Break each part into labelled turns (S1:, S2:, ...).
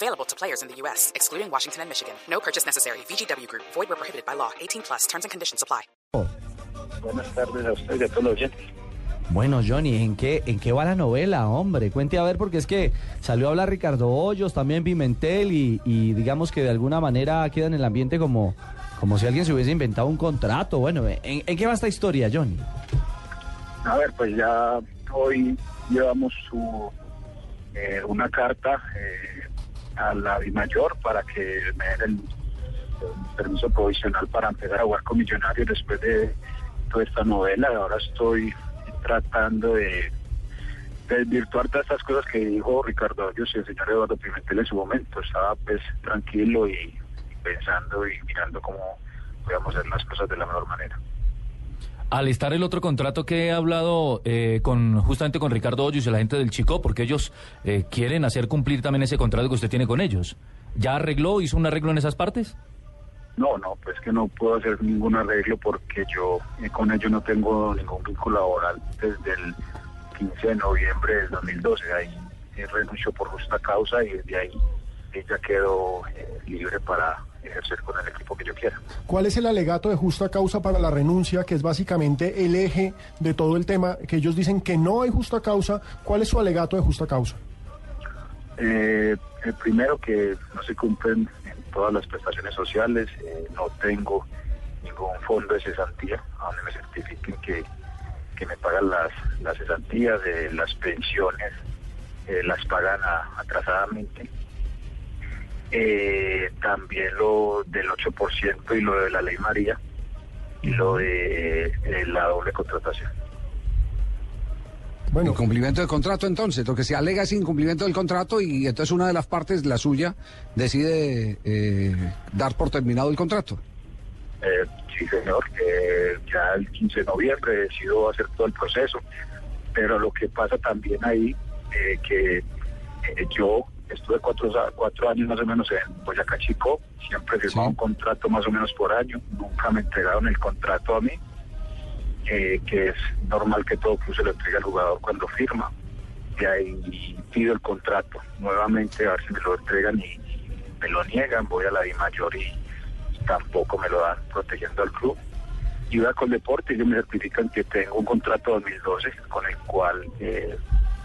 S1: Available to players in the U.S., excluding Washington and Michigan. No purchase necessary. VGW Group. Void where prohibited by law. 18 plus. Terms and conditions apply.
S2: Buenas tardes a usted y a todos los oyentes.
S3: Bueno, Johnny, ¿en qué, ¿en qué va la novela, hombre? Cuente a ver, porque es que salió a hablar Ricardo Hoyos, también Pimentel, y, y digamos que de alguna manera queda en el ambiente como, como si alguien se hubiese inventado un contrato. Bueno, ¿en, en qué va esta historia, Johnny?
S2: A ver, pues ya hoy llevamos su, eh, una carta eh, a la Mayor para que me den el, permiso provisional para empezar a jugar con Millonarios después de toda esta novela. Ahora estoy tratando de desvirtuar todas estas cosas que dijo Ricardo Hoyos y el señor Eduardo Pimentel en su momento. Estaba pues tranquilo y pensando y mirando cómo podíamos hacer las cosas de la mejor manera.
S4: Al estar el otro contrato que he hablado eh, con justamente con Ricardo Hoyos y la gente del Chico, porque ellos eh, quieren hacer cumplir también ese contrato que usted tiene con ellos. ¿Ya arregló, hizo un arreglo en esas partes?
S2: No, no, pues que no puedo hacer ningún arreglo porque yo eh, con ellos no tengo ningún vínculo laboral desde el 15 de noviembre del 2012. Ahí eh, renunció por justa causa y desde ahí ella quedó eh, libre para ejercer con el equipo que yo quiera.
S5: ¿Cuál es el alegato de justa causa para la renuncia, que es básicamente el eje de todo el tema, que ellos dicen que no hay justa causa? ¿Cuál es su alegato de justa causa?
S2: Eh, el primero que no se cumplen en todas las prestaciones sociales, eh, no tengo ningún fondo de cesantía donde me certifiquen que, que me pagan las, las cesantías, de las pensiones, eh, las pagan a- atrasadamente. Eh, también lo del 8% y lo de la ley María y lo de eh, la doble contratación.
S5: Bueno,
S6: Incumplimiento del contrato entonces, lo que se alega es incumplimiento del contrato y entonces una de las partes, la suya, decide eh, dar por terminado el contrato.
S2: Eh, sí, señor. Eh, ya el 15 de noviembre decido hacer todo el proceso. Pero lo que pasa también ahí, eh, que eh, yo estuve cuatro, cuatro años más o menos en Boyacá Chico, siempre firmaba
S6: Sí.
S2: un contrato más o menos por año, nunca me entregaron el contrato a mí, eh, que es normal que todo club se lo entregue al jugador cuando firma. Y ahí pido el contrato nuevamente a ver si me lo entregan y me lo niegan, voy a la DIMAYOR y tampoco me lo dan protegiendo al club. Y voy a Coldeporte y ellos me certifican que tengo un contrato 2012 con el cual eh,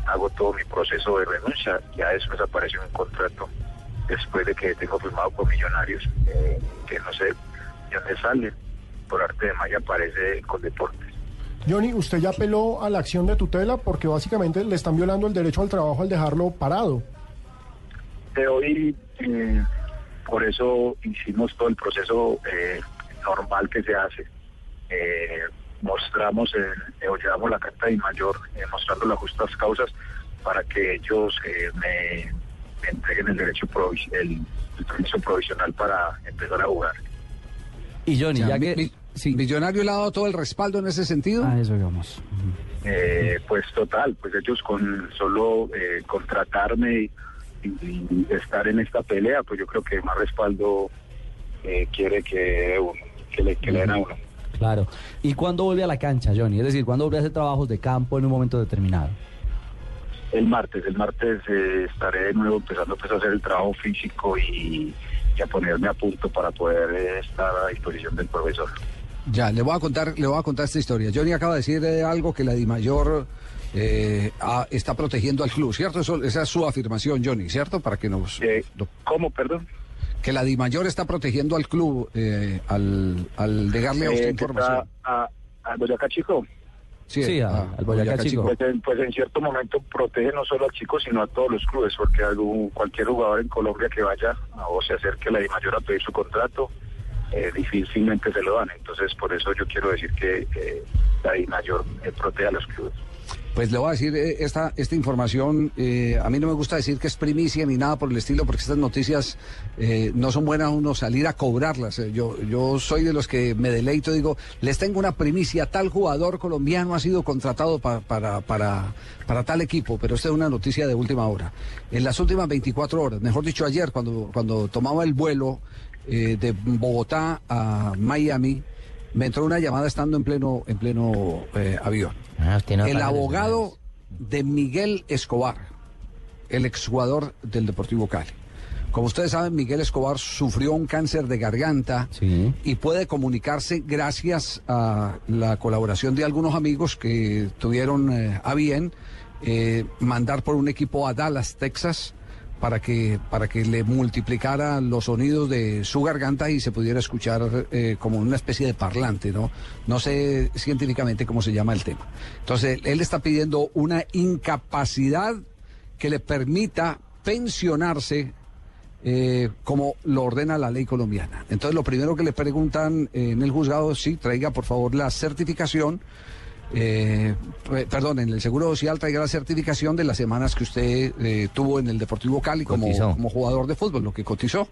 S2: hago todo mi proceso de renuncia. Ya después apareció un contrato después de que tengo firmado con Millonarios, eh, que no sé de dónde sale. Por arte de magia aparece con Deportes.
S5: Johnny, usted ya apeló a la acción de tutela porque básicamente le están violando el derecho al trabajo al dejarlo parado.
S2: de hoy, eh, por eso hicimos todo el proceso eh, normal que se hace. Eh, mostramos, el, eh, o llevamos la carta de mayor eh, mostrando las justas causas para que ellos eh, me, me entreguen el derecho provis- el, el permiso provisional para empezar a jugar.
S3: Y Johnny, ya que...
S6: mi- mi-
S3: sí.
S6: Millonario le ha dado todo el respaldo en ese sentido.
S3: Ah, eso digamos.
S2: Eh, pues total, pues ellos con solo eh, contratarme y, y estar en esta pelea, pues yo creo que más respaldo eh, quiere que uno, que le, que le den a uno.
S3: Claro. ¿Y cuándo vuelve a la cancha, Johnny? Es decir, ¿cuándo vuelve a hacer trabajos de campo en un momento determinado?
S2: El martes, el martes eh, estaré de nuevo empezando pues, a hacer el trabajo físico y, y a ponerme a punto para poder eh, estar a disposición del profesor.
S6: Ya, le voy a contar, le voy a contar esta historia. Johnny acaba de decir eh, algo que la DIMAYOR eh, ah, está protegiendo al club, ¿cierto? Eso- esa es su afirmación, Johnny, ¿cierto? Para que nos...
S2: Eh, ¿Cómo, perdón?
S6: Que la DIMAYOR está protegiendo al club eh, al, al negarle a usted
S2: Eh, que
S6: información.
S2: a, a Boyacá Chico.
S3: Sí, a-
S6: ah,
S3: al Boyacá Chico.
S2: Pues en, pues en cierto momento protege no solo al chico, sino a todos los clubes, porque algún, cualquier jugador en Colombia que vaya o se acerque a la DIMAYOR a pedir su contrato, eh, difícilmente se lo dan. Entonces, por eso yo quiero decir que eh, la mayor eh, protege a los clubes.
S6: Pues le voy a decir eh, esta, esta información, eh, a mí no me gusta decir que es primicia ni nada por el estilo, porque estas noticias eh, no son buenas uno salir a cobrarlas. Eh, Yo, yo soy de los que me deleito, digo, les tengo una primicia, tal jugador colombiano ha sido contratado pa- para, para, para tal equipo, pero esta es una noticia de última hora. En las últimas 24 horas, mejor dicho ayer, cuando, cuando tomaba el vuelo de Bogotá a Miami, me entró una llamada estando en pleno, en pleno eh, avión.
S7: Ah, no
S6: el abogado de Miguel Escobar, el exjugador del Deportivo Cali. Como ustedes saben, Miguel Escobar sufrió un cáncer de garganta
S3: Sí.
S6: y puede comunicarse gracias a la colaboración de algunos amigos que tuvieron eh, a bien eh, mandar por un equipo a Dallas, Texas, para que, para que le multiplicara los sonidos de su garganta y se pudiera escuchar eh, como una especie de parlante, ¿no? No sé científicamente cómo se llama el tema. Entonces, él está pidiendo una incapacidad que le permita pensionarse eh, como lo ordena la ley colombiana. Entonces, lo primero que le preguntan eh, en el juzgado es sí, traiga por favor la certificación. Eh, pe- perdón, en el Seguro Social traiga la certificación de las semanas que usted eh, tuvo en el Deportivo Cali como, como jugador de fútbol, lo que cotizó.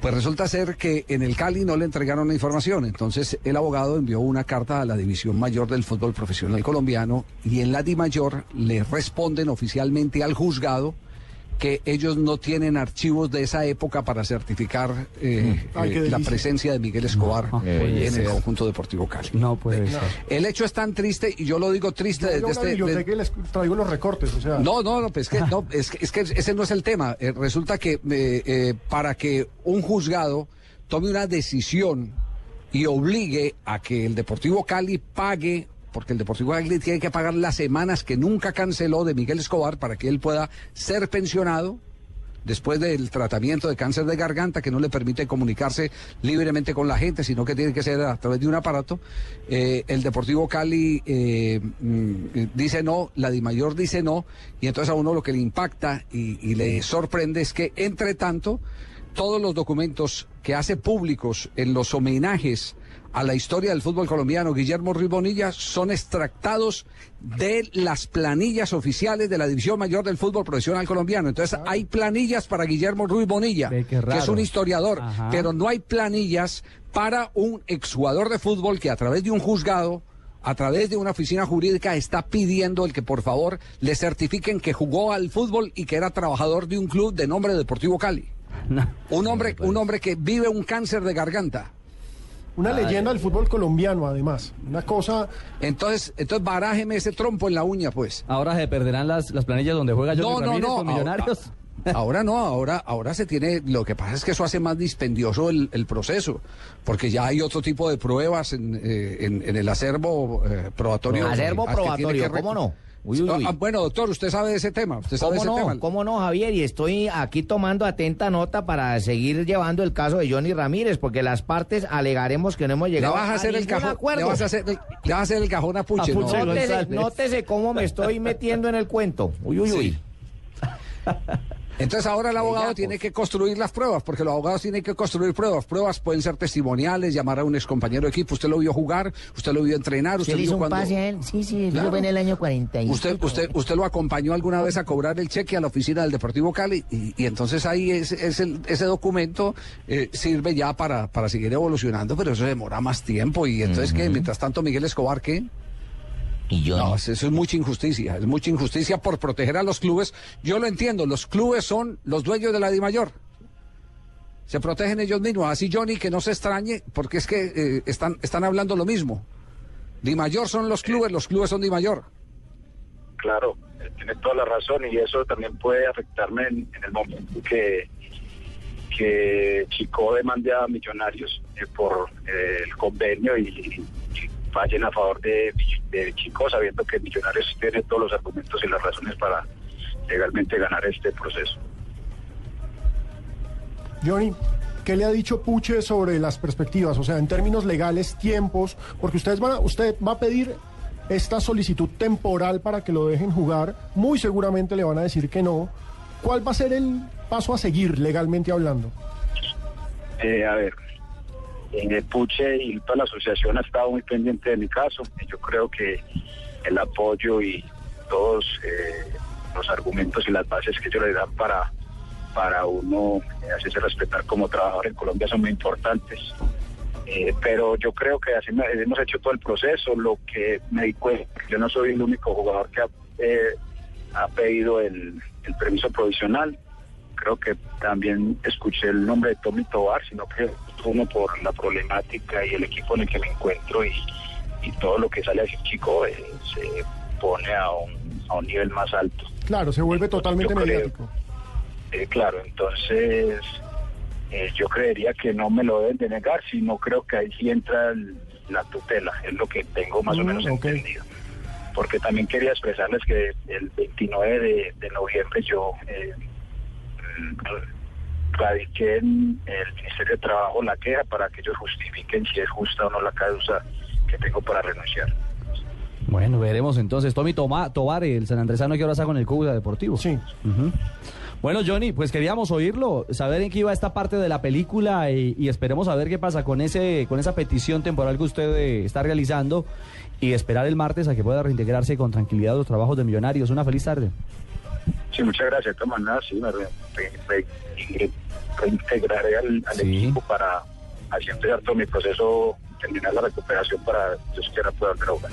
S6: Pues resulta ser que en el Cali no le entregaron la información, entonces el abogado envió una carta a la División Mayor del Fútbol Profesional Colombiano y en la Di Mayor le responden oficialmente al juzgado que ellos no tienen archivos de esa época para certificar eh,
S5: Ay, qué
S6: eh, la presencia de Miguel Escobar en
S3: ser.
S6: el conjunto deportivo Cali.
S3: No puede ser.
S6: El hecho es tan triste y yo lo digo triste desde este...
S5: les traigo los recortes, o sea.
S6: No, no, no, pues es que, no, es que, es que ese no es el tema. Eh, resulta que eh, eh, para que un juzgado tome una decisión y obligue a que el Deportivo Cali pague, porque el Deportivo Cali tiene que pagar las semanas que nunca canceló de Miguel Escobar para que él pueda ser pensionado después del tratamiento de cáncer de garganta que no le permite comunicarse libremente con la gente, sino que tiene que ser a través de un aparato. Eh, el Deportivo Cali eh, mm, dice no, la Dimayor dice no, y entonces a uno lo que le impacta y le sorprende es que, entre tanto, todos los documentos que hace públicos en los homenajes a la historia del fútbol colombiano, Guillermo Ruiz Bonilla, son extractados de las planillas oficiales de la División Mayor del Fútbol Profesional Colombiano. Entonces, hay planillas para Guillermo Ruiz Bonilla, que es un historiador,
S3: Ajá.
S6: pero no hay planillas para un exjugador de fútbol que a través de un juzgado a través de una oficina jurídica está pidiendo el que por favor le certifiquen que jugó al fútbol y que era trabajador de un club de nombre Deportivo Cali. Un hombre, un hombre que vive un cáncer de garganta.
S5: Una leyenda del fútbol colombiano, además. Una cosa.
S6: Entonces, entonces barájeme ese trompo en la uña, pues.
S3: Ahora se perderán las, las planillas donde juega Johnny
S6: No, no, no.
S3: con Millonarios.
S6: Ahora no, ahora, ahora se tiene, lo que pasa es que eso hace más dispendioso el, el proceso, porque ya hay otro tipo de pruebas en, eh, en- en el acervo eh, probatorio.
S7: Acervo
S6: que
S7: probatorio,
S6: que
S7: ¿cómo no? Uy, uy, uy.
S6: Ah, bueno, doctor, usted sabe de ese tema, usted sabe de
S7: ¿Cómo
S6: ese
S7: no?
S6: tema.
S7: ¿Cómo no, Javier? Y estoy aquí tomando atenta nota para seguir llevando el caso de Johnny Ramírez, porque las partes alegaremos que no hemos
S6: Le
S7: llegado
S6: vas a hacer el
S7: ningún
S6: cajón, le
S7: acuerdo.
S6: vas a hacer, el- le vas a hacer el cajón a Puche,
S3: A
S6: ¿no?
S7: Nótese, nótese cómo me estoy metiendo en el cuento. Uy, uy, uy.
S6: Entonces ahora el abogado
S7: ya,
S6: tiene
S7: pues.
S6: que construir las pruebas, porque los abogados tienen que construir pruebas. Pruebas pueden ser testimoniales, llamar a un excompañero de equipo. Usted lo vio jugar, usted lo vio entrenar,
S7: ¿Usted
S6: vio cuando...
S7: pase a él? Sí, sí,
S6: Claro.
S7: en el año 45.
S6: Usted, usted, usted lo acompañó alguna vez a cobrar el cheque a la oficina del Deportivo Cali y, y entonces ahí es, es el- ese documento eh, sirve ya para, para seguir evolucionando, pero eso demora más tiempo y entonces que mientras tanto Miguel Escobar qué?
S7: Y yo
S6: No, eso es mucha injusticia, es mucha injusticia por proteger a los clubes. Yo lo entiendo, los clubes son los dueños de la DIMAYOR. Se protegen ellos mismos. Así Johnny, que no se extrañe, porque es que eh, están, están hablando lo mismo. DIMAYOR son los clubes, los clubes son DIMAYOR.
S2: Claro, eh, tiene toda la razón y eso también puede afectarme en, en el momento que, que Chico demande a Millonarios eh, por eh, el convenio y, y fallen a favor de, de Chico sabiendo que Millonarios tiene todos los argumentos y las razones para legalmente ganar este proceso.
S5: Johnny, ¿qué le ha dicho Puche sobre las perspectivas? O sea, en términos legales, tiempos, porque ustedes van a- usted va a pedir esta solicitud temporal para que lo dejen jugar. Muy seguramente le van a decir que no. ¿Cuál va a ser el paso a seguir legalmente hablando?
S2: Eh, a ver, eh, Puche y toda la asociación ha estado muy pendiente de mi caso. Yo creo que el apoyo y todos eh, los argumentos y las bases que ellos le dan para, para uno eh, hacerse respetar como trabajador en Colombia son muy importantes. Pero yo creo que así hemos hecho todo el proceso. Lo que me di cuenta, yo no soy el único jugador que ha, ha pedido el, el permiso provisional. Creo que también escuché el nombre de Tommy Tobar, sino que uno por la problemática y el equipo en el que me encuentro y, y todo lo que sale a decir chico eh, se pone a un, a un nivel más alto.
S5: Claro, se vuelve totalmente
S2: Yo creo.
S5: mediático.
S2: Eh, claro, entonces eh, yo creería que no me lo deben de negar, sino creo que ahí sí entra el- la tutela, es lo que tengo más o
S5: Mm,
S2: menos
S5: ok.
S2: entendido. Porque también quería expresarles que el 29 de, de noviembre yo eh, radiqué en el Ministerio de Trabajo la queja para que ellos justifiquen si es justa o no la causa que tengo para renunciar.
S3: Bueno, veremos entonces. Tommy Toma, Tobar, el San Andresano que ahora está con el Cúcuta Deportivo.
S5: Sí.
S3: Ujú. Bueno, Johnny, pues queríamos oírlo, saber en qué iba esta parte de la película y, y esperemos a ver qué pasa con ese, con esa petición temporal que usted eh, está realizando y esperar el martes a que pueda reintegrarse con tranquilidad a los trabajos de Millonarios. Una feliz tarde.
S2: Sí, muchas gracias. De todas maneras, sí, me re- re- re- reintegraré al, al
S3: Sí.
S2: equipo para así empezar todo mi proceso, terminar la recuperación para, Dios quiera, poder jugar.